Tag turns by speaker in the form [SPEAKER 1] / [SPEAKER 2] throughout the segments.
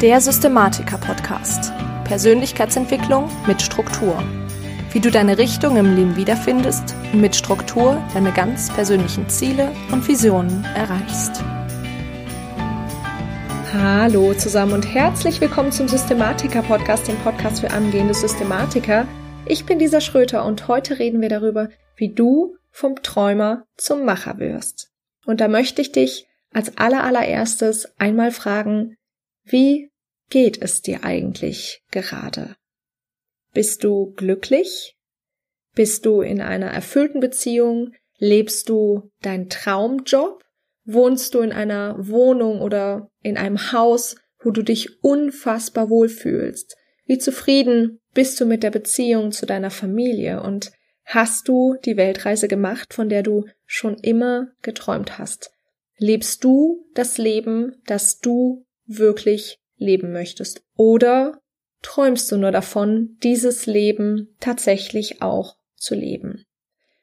[SPEAKER 1] Der Systematiker-Podcast. Persönlichkeitsentwicklung mit Struktur. Wie du deine Richtung im Leben wiederfindest und mit Struktur deine ganz persönlichen Ziele und Visionen erreichst.
[SPEAKER 2] Hallo zusammen und herzlich willkommen zum Systematiker-Podcast, dem Podcast für angehende Systematiker. Ich bin Lisa Schröter und heute reden wir darüber, wie du vom Träumer zum Macher wirst. Und da möchte ich dich als allerallererstes einmal fragen, wie geht es dir eigentlich gerade? Bist du glücklich? Bist du in einer erfüllten Beziehung? Lebst du deinen Traumjob? Wohnst du in einer Wohnung oder in einem Haus, wo du dich unfassbar wohlfühlst? Wie zufrieden bist du mit der Beziehung zu deiner Familie und hast du die Weltreise gemacht, von der du schon immer geträumt hast? Lebst du das Leben, das du wirklich leben möchtest? Oder träumst du nur davon, dieses Leben tatsächlich auch zu leben?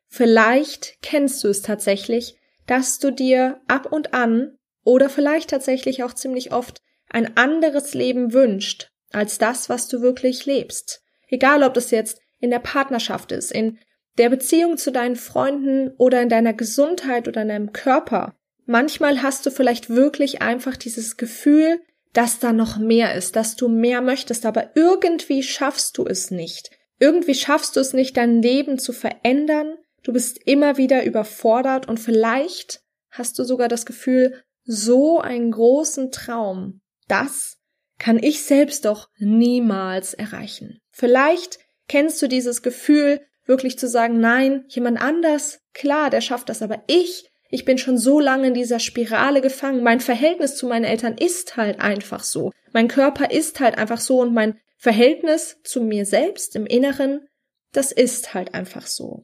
[SPEAKER 2] Vielleicht kennst du es tatsächlich, dass du dir ab und an oder vielleicht tatsächlich auch ziemlich oft ein anderes Leben wünscht als das, was du wirklich lebst. Egal, ob das jetzt in der Partnerschaft ist, in der Beziehung zu deinen Freunden oder in deiner Gesundheit oder in deinem Körper. Manchmal hast du vielleicht wirklich einfach dieses Gefühl, dass da noch mehr ist, dass du mehr möchtest, aber irgendwie schaffst du es nicht. Irgendwie schaffst du es nicht, dein Leben zu verändern. Du bist immer wieder überfordert und vielleicht hast du sogar das Gefühl, so einen großen Traum, das kann ich selbst doch niemals erreichen. Vielleicht kennst du dieses Gefühl, wirklich zu sagen, nein, jemand anders, klar, der schafft das, aber ich, ich bin schon so lange in dieser Spirale gefangen. Mein Verhältnis zu meinen Eltern ist halt einfach so. Mein Körper ist halt einfach so und mein Verhältnis zu mir selbst im Inneren, das ist halt einfach so.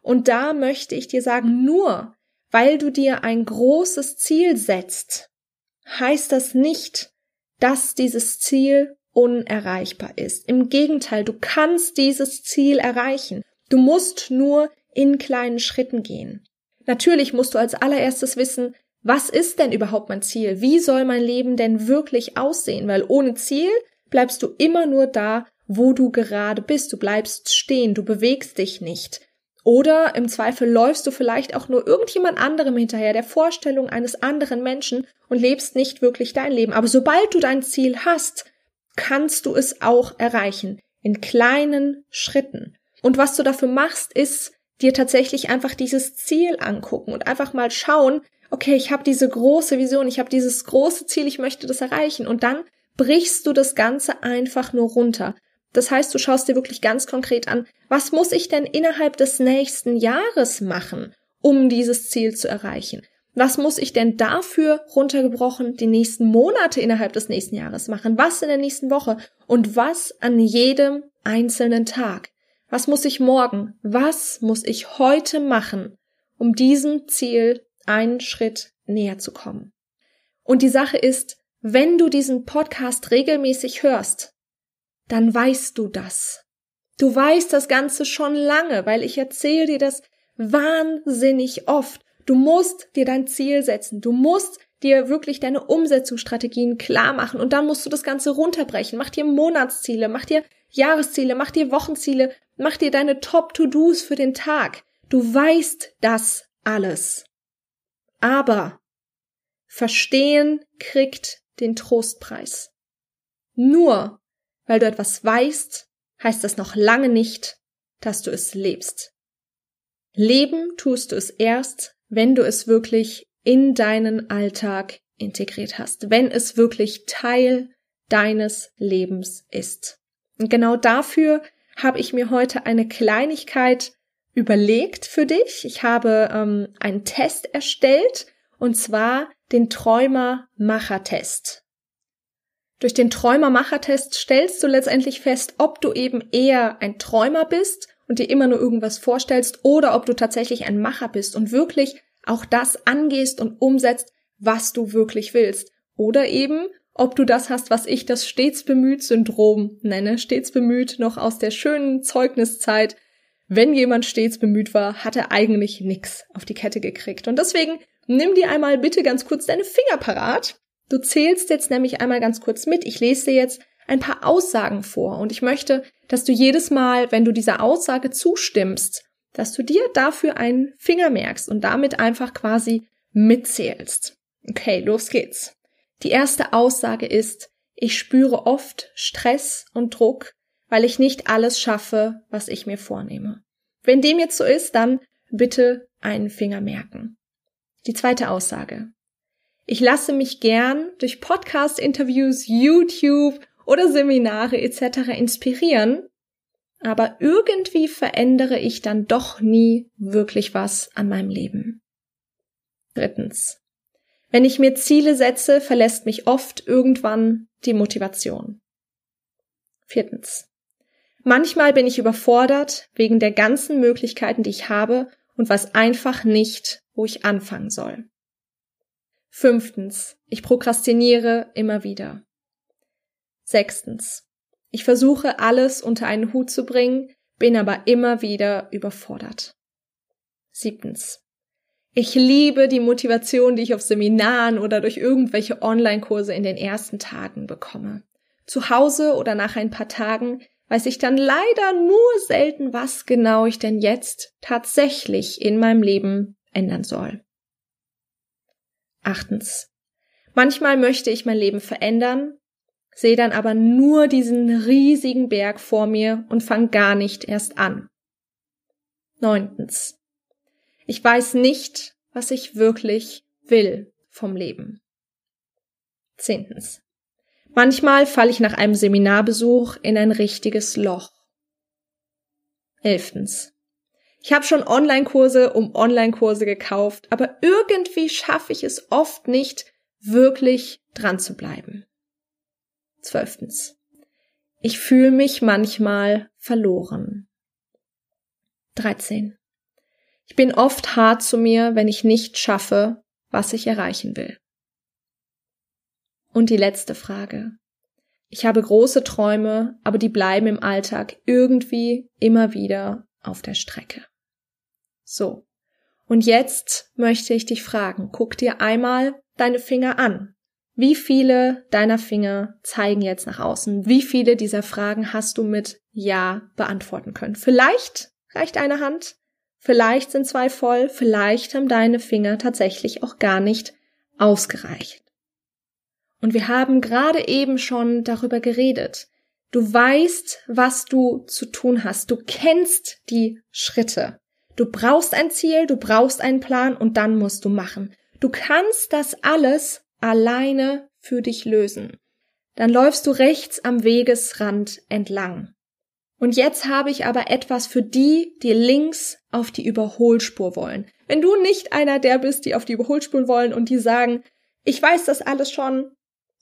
[SPEAKER 2] Und da möchte ich dir sagen, nur weil du dir ein großes Ziel setzt, heißt das nicht, dass dieses Ziel unerreichbar ist. Im Gegenteil, du kannst dieses Ziel erreichen. Du musst nur in kleinen Schritten gehen. Natürlich musst du als allererstes wissen, was ist denn überhaupt mein Ziel? Wie soll mein Leben denn wirklich aussehen? Weil ohne Ziel bleibst du immer nur da, wo du gerade bist. Du bleibst stehen, du bewegst dich nicht. Oder im Zweifel läufst du vielleicht auch nur irgendjemand anderem hinterher, der Vorstellung eines anderen Menschen und lebst nicht wirklich dein Leben. Aber sobald du dein Ziel hast, kannst du es auch erreichen. In kleinen Schritten. Und was du dafür machst, ist, dir tatsächlich einfach dieses Ziel angucken und einfach mal schauen, okay, ich habe diese große Vision, ich habe dieses große Ziel, ich möchte das erreichen. Und dann brichst du das Ganze einfach nur runter. Das heißt, du schaust dir wirklich ganz konkret an, was muss ich denn innerhalb des nächsten Jahres machen, um dieses Ziel zu erreichen? Was muss ich denn dafür runtergebrochen die nächsten Monate innerhalb des nächsten Jahres machen? Was in der nächsten Woche? Und was an jedem einzelnen Tag? Was muss ich morgen? Was muss ich heute machen, um diesem Ziel einen Schritt näher zu kommen? Und die Sache ist, wenn du diesen Podcast regelmäßig hörst, dann weißt du das. Du weißt das Ganze schon lange, weil ich erzähle dir das wahnsinnig oft. Du musst dir dein Ziel setzen. Du musst dir wirklich deine Umsetzungsstrategien klar machen und dann musst du das Ganze runterbrechen. Mach dir Monatsziele, mach dir Jahresziele, mach dir Wochenziele, mach dir deine Top-To-Dos für den Tag. Du weißt das alles. Aber Verstehen kriegt den Trostpreis. Nur weil du etwas weißt, heißt das noch lange nicht, dass du es lebst. Leben tust du es erst, wenn du es wirklich in deinen Alltag integriert hast, wenn es wirklich Teil deines Lebens ist. Und genau dafür habe ich mir heute eine Kleinigkeit überlegt für dich. Ich habe ähm, einen Test erstellt und zwar den Träumer-Macher-Test. Durch den Träumer-Macher-Test stellst du letztendlich fest, ob du eben eher ein Träumer bist und dir immer nur irgendwas vorstellst oder ob du tatsächlich ein Macher bist und wirklich auch das angehst und umsetzt, was du wirklich willst. Oder eben, ob du das hast, was ich das stets bemüht Syndrom nenne, stets bemüht noch aus der schönen Zeugniszeit. Wenn jemand stets bemüht war, hat er eigentlich nix auf die Kette gekriegt. Und deswegen nimm dir einmal bitte ganz kurz deine Finger parat Du zählst jetzt nämlich einmal ganz kurz mit. Ich lese dir jetzt ein paar Aussagen vor und ich möchte, dass du jedes Mal, wenn du dieser Aussage zustimmst, dass du dir dafür einen Finger merkst und damit einfach quasi mitzählst. Okay, los geht's. Die erste Aussage ist, ich spüre oft Stress und Druck, weil ich nicht alles schaffe, was ich mir vornehme. Wenn dem jetzt so ist, dann bitte einen Finger merken. Die zweite Aussage. Ich lasse mich gern durch Podcast-Interviews, YouTube oder Seminare etc. inspirieren, aber irgendwie verändere ich dann doch nie wirklich was an meinem Leben. Drittens. Wenn ich mir Ziele setze, verlässt mich oft irgendwann die Motivation. Viertens. Manchmal bin ich überfordert wegen der ganzen Möglichkeiten, die ich habe und weiß einfach nicht, wo ich anfangen soll. Fünftens. Ich prokrastiniere immer wieder. Sechstens. Ich versuche alles unter einen Hut zu bringen, bin aber immer wieder überfordert. Siebtens. Ich liebe die Motivation, die ich auf Seminaren oder durch irgendwelche Online-Kurse in den ersten Tagen bekomme. Zu Hause oder nach ein paar Tagen weiß ich dann leider nur selten, was genau ich denn jetzt tatsächlich in meinem Leben ändern soll. Achtens. Manchmal möchte ich mein Leben verändern, sehe dann aber nur diesen riesigen Berg vor mir und fange gar nicht erst an. Neuntens. Ich weiß nicht, was ich wirklich will vom Leben. Zehntens. Manchmal falle ich nach einem Seminarbesuch in ein richtiges Loch. Elftens. Ich habe schon Online-Kurse um Online-Kurse gekauft, aber irgendwie schaffe ich es oft nicht, wirklich dran zu bleiben. Zwölftens. Ich fühle mich manchmal verloren. 13. Ich bin oft hart zu mir, wenn ich nicht schaffe, was ich erreichen will. Und die letzte Frage. Ich habe große Träume, aber die bleiben im Alltag irgendwie immer wieder auf der Strecke. So. Und jetzt möchte ich dich fragen, guck dir einmal deine Finger an. Wie viele deiner Finger zeigen jetzt nach außen? Wie viele dieser Fragen hast du mit Ja beantworten können? Vielleicht reicht eine Hand, Vielleicht sind zwei voll, vielleicht haben deine Finger tatsächlich auch gar nicht ausgereicht. Und wir haben gerade eben schon darüber geredet. Du weißt, was du zu tun hast. Du kennst die Schritte. Du brauchst ein Ziel, du brauchst einen Plan und dann musst du machen. Du kannst das alles alleine für dich lösen. Dann läufst du rechts am Wegesrand entlang. Und jetzt habe ich aber etwas für die, die links auf die Überholspur wollen. Wenn du nicht einer der bist, die auf die Überholspur wollen und die sagen, ich weiß das alles schon,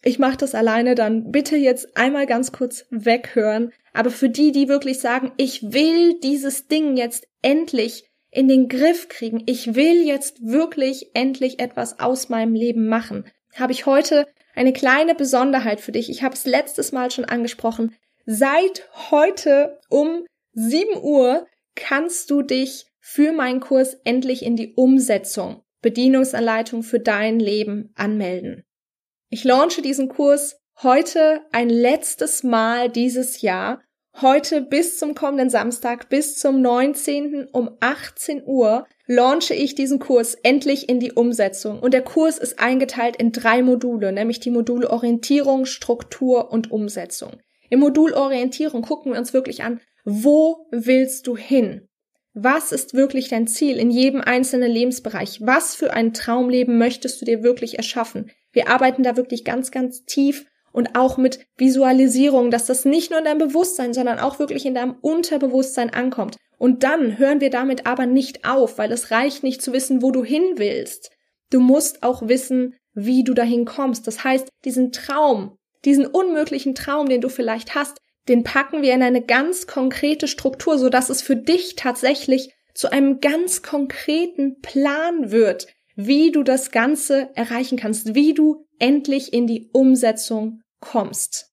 [SPEAKER 2] ich mache das alleine, dann bitte jetzt einmal ganz kurz weghören. Aber für die, die wirklich sagen, ich will dieses Ding jetzt endlich in den Griff kriegen, ich will jetzt wirklich endlich etwas aus meinem Leben machen, habe ich heute eine kleine Besonderheit für dich. Ich habe es letztes Mal schon angesprochen. Seit heute um 7 Uhr kannst du dich für meinen Kurs endlich in die Umsetzung, Bedienungsanleitung für dein Leben anmelden. Ich launche diesen Kurs heute ein letztes Mal dieses Jahr. Heute bis zum kommenden Samstag, bis zum 19. um 18 Uhr launche ich diesen Kurs endlich in die Umsetzung. Und der Kurs ist eingeteilt in drei Module, nämlich die Module Orientierung, Struktur und Umsetzung. Im Modul Orientierung gucken wir uns wirklich an, wo willst du hin? Was ist wirklich dein Ziel in jedem einzelnen Lebensbereich? Was für ein Traumleben möchtest du dir wirklich erschaffen? Wir arbeiten da wirklich ganz, ganz tief und auch mit Visualisierung, dass das nicht nur in deinem Bewusstsein, sondern auch wirklich in deinem Unterbewusstsein ankommt. Und dann hören wir damit aber nicht auf, weil es reicht nicht zu wissen, wo du hin willst. Du musst auch wissen, wie du dahin kommst. Das heißt, diesen Traum, diesen unmöglichen Traum, den du vielleicht hast, den packen wir in eine ganz konkrete Struktur, so dass es für dich tatsächlich zu einem ganz konkreten Plan wird, wie du das Ganze erreichen kannst, wie du endlich in die Umsetzung kommst.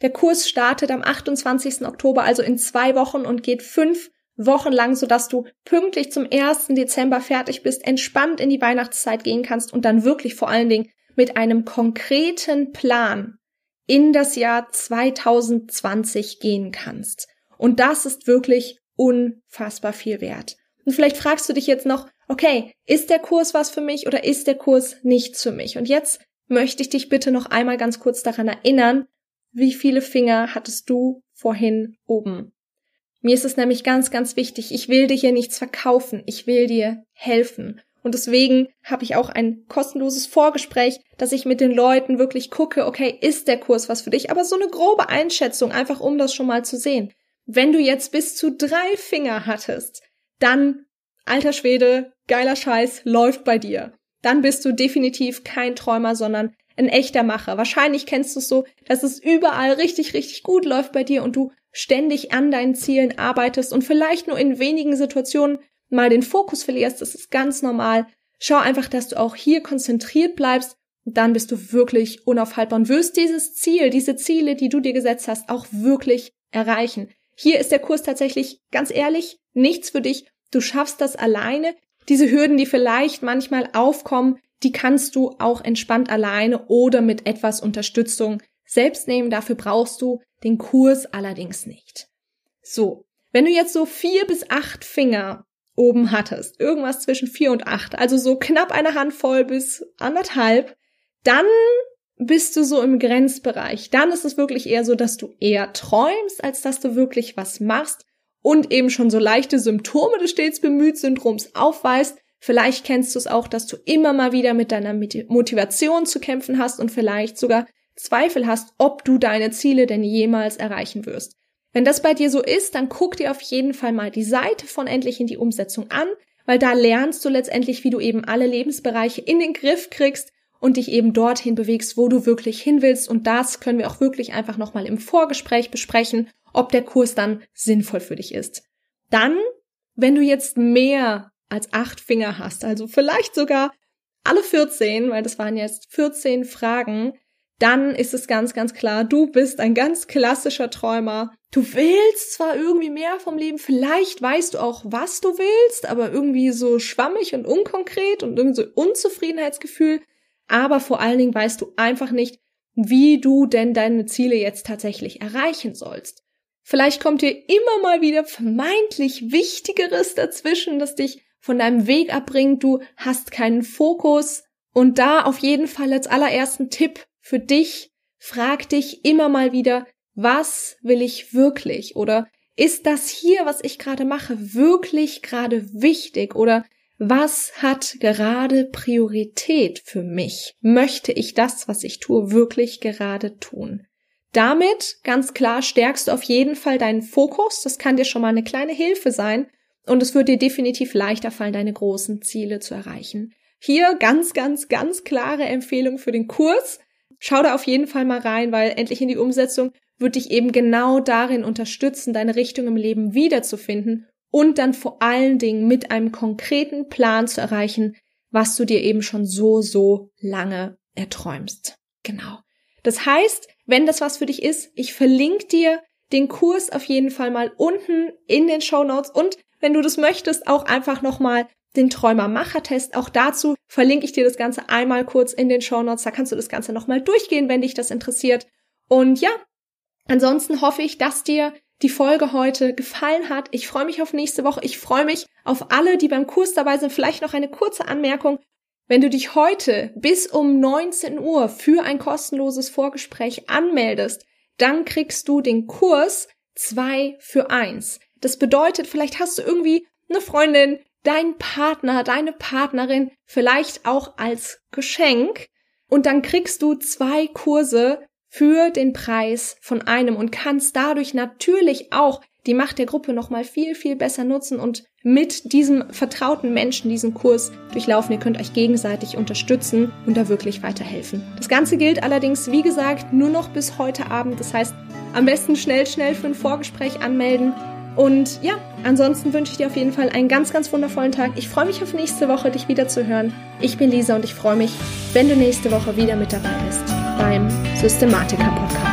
[SPEAKER 2] Der Kurs startet am 28. Oktober, also in zwei Wochen und geht fünf Wochen lang, sodass du pünktlich zum 1. Dezember fertig bist, entspannt in die Weihnachtszeit gehen kannst und dann wirklich vor allen Dingen mit einem konkreten Plan in das Jahr 2020 gehen kannst. Und das ist wirklich unfassbar viel wert. Und vielleicht fragst du dich jetzt noch, okay, ist der Kurs was für mich oder ist der Kurs nichts für mich? Und jetzt möchte ich dich bitte noch einmal ganz kurz daran erinnern, wie viele Finger hattest du vorhin oben? Mir ist es nämlich ganz, ganz wichtig. Ich will dir hier nichts verkaufen. Ich will dir helfen. Und deswegen habe ich auch ein kostenloses Vorgespräch, dass ich mit den Leuten wirklich gucke, okay, ist der Kurs was für dich? Aber so eine grobe Einschätzung, einfach um das schon mal zu sehen. Wenn du jetzt bis zu drei Finger hattest, dann, alter Schwede, geiler Scheiß, läuft bei dir. Dann bist du definitiv kein Träumer, sondern ein echter Macher. Wahrscheinlich kennst du es so, dass es überall richtig, richtig gut läuft bei dir und du ständig an deinen Zielen arbeitest und vielleicht nur in wenigen Situationen mal den Fokus verlierst, das ist ganz normal. Schau einfach, dass du auch hier konzentriert bleibst dann bist du wirklich unaufhaltbar und wirst dieses Ziel, diese Ziele, die du dir gesetzt hast, auch wirklich erreichen. Hier ist der Kurs tatsächlich, ganz ehrlich, nichts für dich. Du schaffst das alleine. Diese Hürden, die vielleicht manchmal aufkommen, die kannst du auch entspannt alleine oder mit etwas Unterstützung selbst nehmen. Dafür brauchst du den Kurs allerdings nicht. So. Wenn du jetzt so vier bis acht Finger oben hattest, irgendwas zwischen vier und acht, also so knapp eine Handvoll bis anderthalb, dann bist du so im Grenzbereich. Dann ist es wirklich eher so, dass du eher träumst, als dass du wirklich was machst und eben schon so leichte Symptome des stets bemüht Syndroms aufweist. Vielleicht kennst du es auch, dass du immer mal wieder mit deiner Motivation zu kämpfen hast und vielleicht sogar Zweifel hast, ob du deine Ziele denn jemals erreichen wirst. Wenn das bei dir so ist, dann guck dir auf jeden Fall mal die Seite von Endlich in die Umsetzung an, weil da lernst du letztendlich, wie du eben alle Lebensbereiche in den Griff kriegst und dich eben dorthin bewegst, wo du wirklich hin willst. Und das können wir auch wirklich einfach nochmal im Vorgespräch besprechen, ob der Kurs dann sinnvoll für dich ist. Dann, wenn du jetzt mehr als acht Finger hast, also vielleicht sogar alle 14, weil das waren jetzt 14 Fragen, dann ist es ganz, ganz klar, du bist ein ganz klassischer Träumer. Du willst zwar irgendwie mehr vom Leben, vielleicht weißt du auch, was du willst, aber irgendwie so schwammig und unkonkret und irgendwie so Unzufriedenheitsgefühl, aber vor allen Dingen weißt du einfach nicht, wie du denn deine Ziele jetzt tatsächlich erreichen sollst. Vielleicht kommt dir immer mal wieder vermeintlich Wichtigeres dazwischen, das dich von deinem Weg abbringt, du hast keinen Fokus und da auf jeden Fall als allerersten Tipp für dich, frag dich immer mal wieder, was will ich wirklich? Oder ist das hier, was ich gerade mache, wirklich gerade wichtig? Oder was hat gerade Priorität für mich? Möchte ich das, was ich tue, wirklich gerade tun? Damit, ganz klar, stärkst du auf jeden Fall deinen Fokus. Das kann dir schon mal eine kleine Hilfe sein. Und es wird dir definitiv leichter fallen, deine großen Ziele zu erreichen. Hier ganz, ganz, ganz klare Empfehlung für den Kurs. Schau da auf jeden Fall mal rein, weil endlich in die Umsetzung wird dich eben genau darin unterstützen, deine Richtung im Leben wiederzufinden und dann vor allen Dingen mit einem konkreten Plan zu erreichen, was du dir eben schon so, so lange erträumst. Genau. Das heißt, wenn das was für dich ist, ich verlinke dir den Kurs auf jeden Fall mal unten in den Show Notes und wenn du das möchtest, auch einfach nochmal den Träumer-Macher-Test. Auch dazu verlinke ich dir das Ganze einmal kurz in den Show Notes. Da kannst du das Ganze nochmal durchgehen, wenn dich das interessiert. Und ja, ansonsten hoffe ich, dass dir die Folge heute gefallen hat. Ich freue mich auf nächste Woche. Ich freue mich auf alle, die beim Kurs dabei sind. Vielleicht noch eine kurze Anmerkung. Wenn du dich heute bis um 19 Uhr für ein kostenloses Vorgespräch anmeldest, dann kriegst du den Kurs 2 für 1. Das bedeutet, vielleicht hast du irgendwie eine Freundin, dein Partner, deine Partnerin vielleicht auch als Geschenk und dann kriegst du zwei Kurse für den Preis von einem und kannst dadurch natürlich auch die Macht der Gruppe nochmal viel, viel besser nutzen und mit diesem vertrauten Menschen diesen Kurs durchlaufen. Ihr könnt euch gegenseitig unterstützen und da wirklich weiterhelfen. Das Ganze gilt allerdings, wie gesagt, nur noch bis heute Abend. Das heißt, am besten schnell, schnell für ein Vorgespräch anmelden. Und ja, ansonsten wünsche ich dir auf jeden Fall einen ganz, ganz wundervollen Tag. Ich freue mich auf nächste Woche, dich wieder zu hören. Ich bin Lisa und ich freue mich, wenn du nächste Woche wieder mit dabei bist beim Systematiker Podcast.